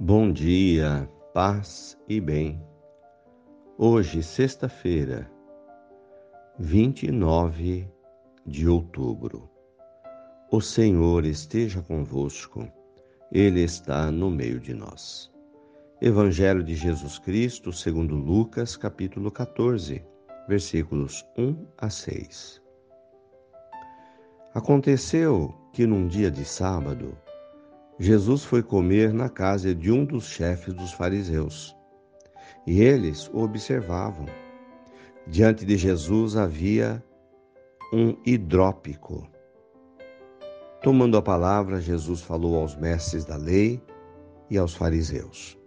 Bom dia, paz e bem. Hoje, sexta-feira, 29 de outubro. O Senhor esteja convosco, Ele está no meio de nós. Evangelho de Jesus Cristo, segundo Lucas, capítulo 14, versículos 1 a 6. Aconteceu que num dia de sábado, Jesus foi comer na casa de um dos chefes dos fariseus. E eles o observavam. Diante de Jesus havia um hidrópico. Tomando a palavra, Jesus falou aos mestres da lei e aos fariseus.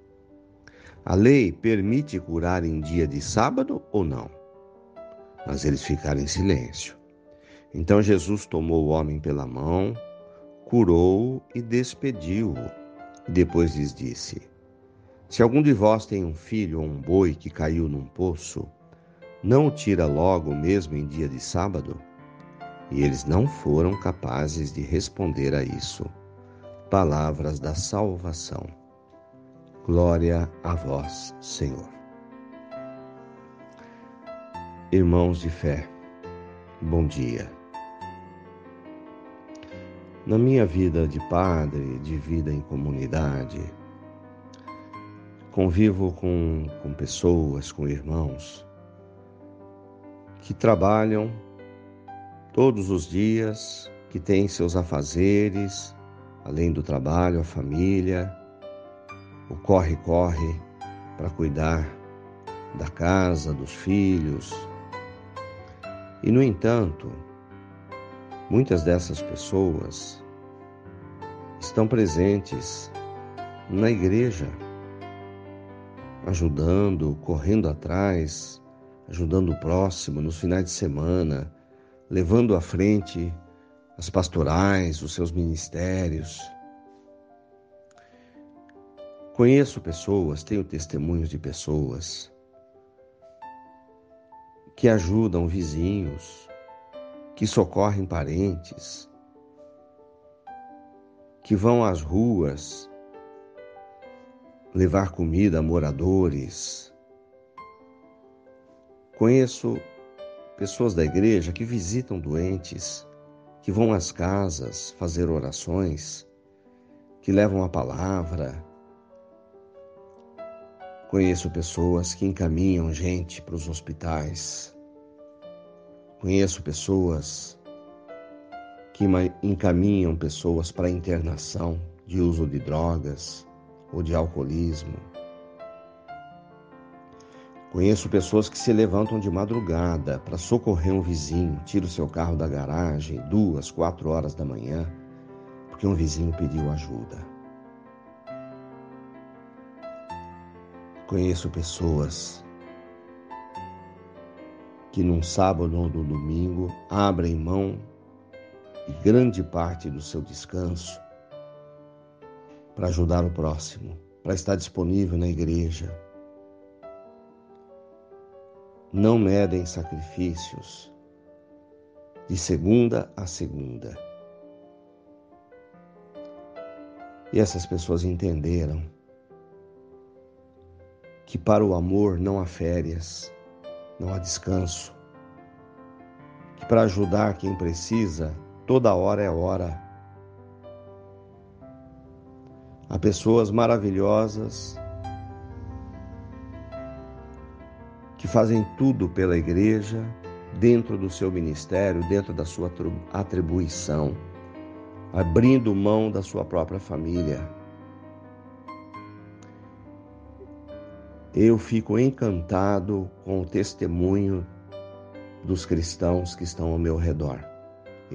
A lei permite curar em dia de sábado ou não? Mas eles ficaram em silêncio. Então Jesus tomou o homem pela mão, curou-o e despediu-o. Depois lhes disse: Se algum de vós tem um filho ou um boi que caiu num poço, não o tira logo mesmo em dia de sábado? E eles não foram capazes de responder a isso. Palavras da salvação. Glória a vós, Senhor. Irmãos de fé, bom dia. Na minha vida de padre, de vida em comunidade, convivo com, com pessoas, com irmãos que trabalham todos os dias, que têm seus afazeres, além do trabalho, a família, o corre-corre para cuidar da casa, dos filhos. E, no entanto, Muitas dessas pessoas estão presentes na igreja, ajudando, correndo atrás, ajudando o próximo nos finais de semana, levando à frente as pastorais, os seus ministérios. Conheço pessoas, tenho testemunhos de pessoas que ajudam vizinhos, que socorrem parentes, que vão às ruas levar comida a moradores. Conheço pessoas da igreja que visitam doentes, que vão às casas fazer orações, que levam a palavra. Conheço pessoas que encaminham gente para os hospitais. Conheço pessoas que encaminham pessoas para internação de uso de drogas ou de alcoolismo. Conheço pessoas que se levantam de madrugada para socorrer um vizinho, tira o seu carro da garagem duas, quatro horas da manhã, porque um vizinho pediu ajuda. Conheço pessoas que num sábado ou no domingo abrem mão de grande parte do seu descanso para ajudar o próximo, para estar disponível na igreja. Não medem sacrifícios de segunda a segunda. E essas pessoas entenderam que para o amor não há férias, não há descanso. Que para ajudar quem precisa, toda hora é hora. Há pessoas maravilhosas que fazem tudo pela igreja, dentro do seu ministério, dentro da sua atribuição, abrindo mão da sua própria família Eu fico encantado com o testemunho dos cristãos que estão ao meu redor.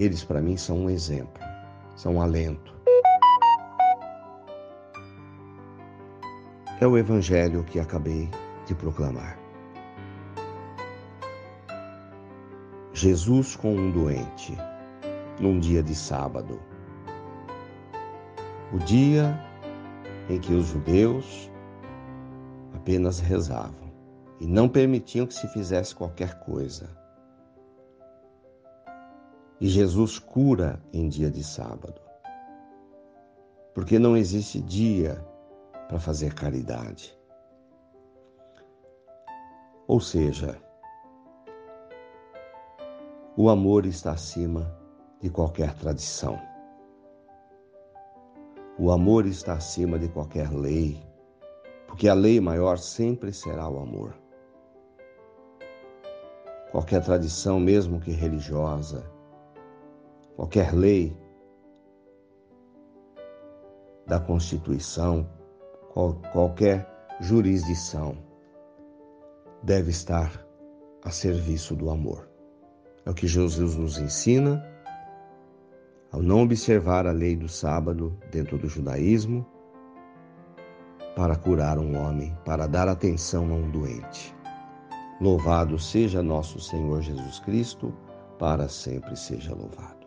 Eles, para mim, são um exemplo, são um alento. É o evangelho que acabei de proclamar. Jesus com um doente, num dia de sábado. O dia em que os judeus apenas rezavam e não permitiam que se fizesse qualquer coisa. E Jesus cura em dia de sábado. Porque não existe dia para fazer caridade. Ou seja, o amor está acima de qualquer tradição. O amor está acima de qualquer lei, porque a lei maior sempre será o amor. Qualquer tradição, mesmo que religiosa, qualquer lei da Constituição, qual, qualquer jurisdição deve estar a serviço do amor. É o que Jesus nos ensina ao não observar a lei do sábado dentro do judaísmo para curar um homem, para dar atenção a um doente. Louvado seja nosso Senhor Jesus Cristo, para sempre seja louvado.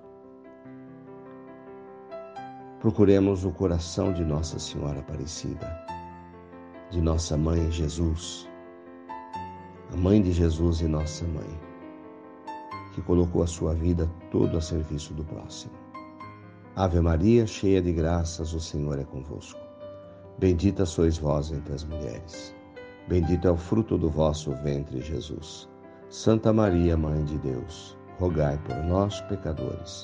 Procuremos o coração de Nossa Senhora Aparecida, de nossa mãe Jesus, a mãe de Jesus e nossa mãe, que colocou a sua vida todo a serviço do próximo. Ave Maria, cheia de graças, o Senhor é convosco. Bendita sois vós entre as mulheres. Bendito é o fruto do vosso ventre, Jesus. Santa Maria, Mãe de Deus, rogai por nós, pecadores,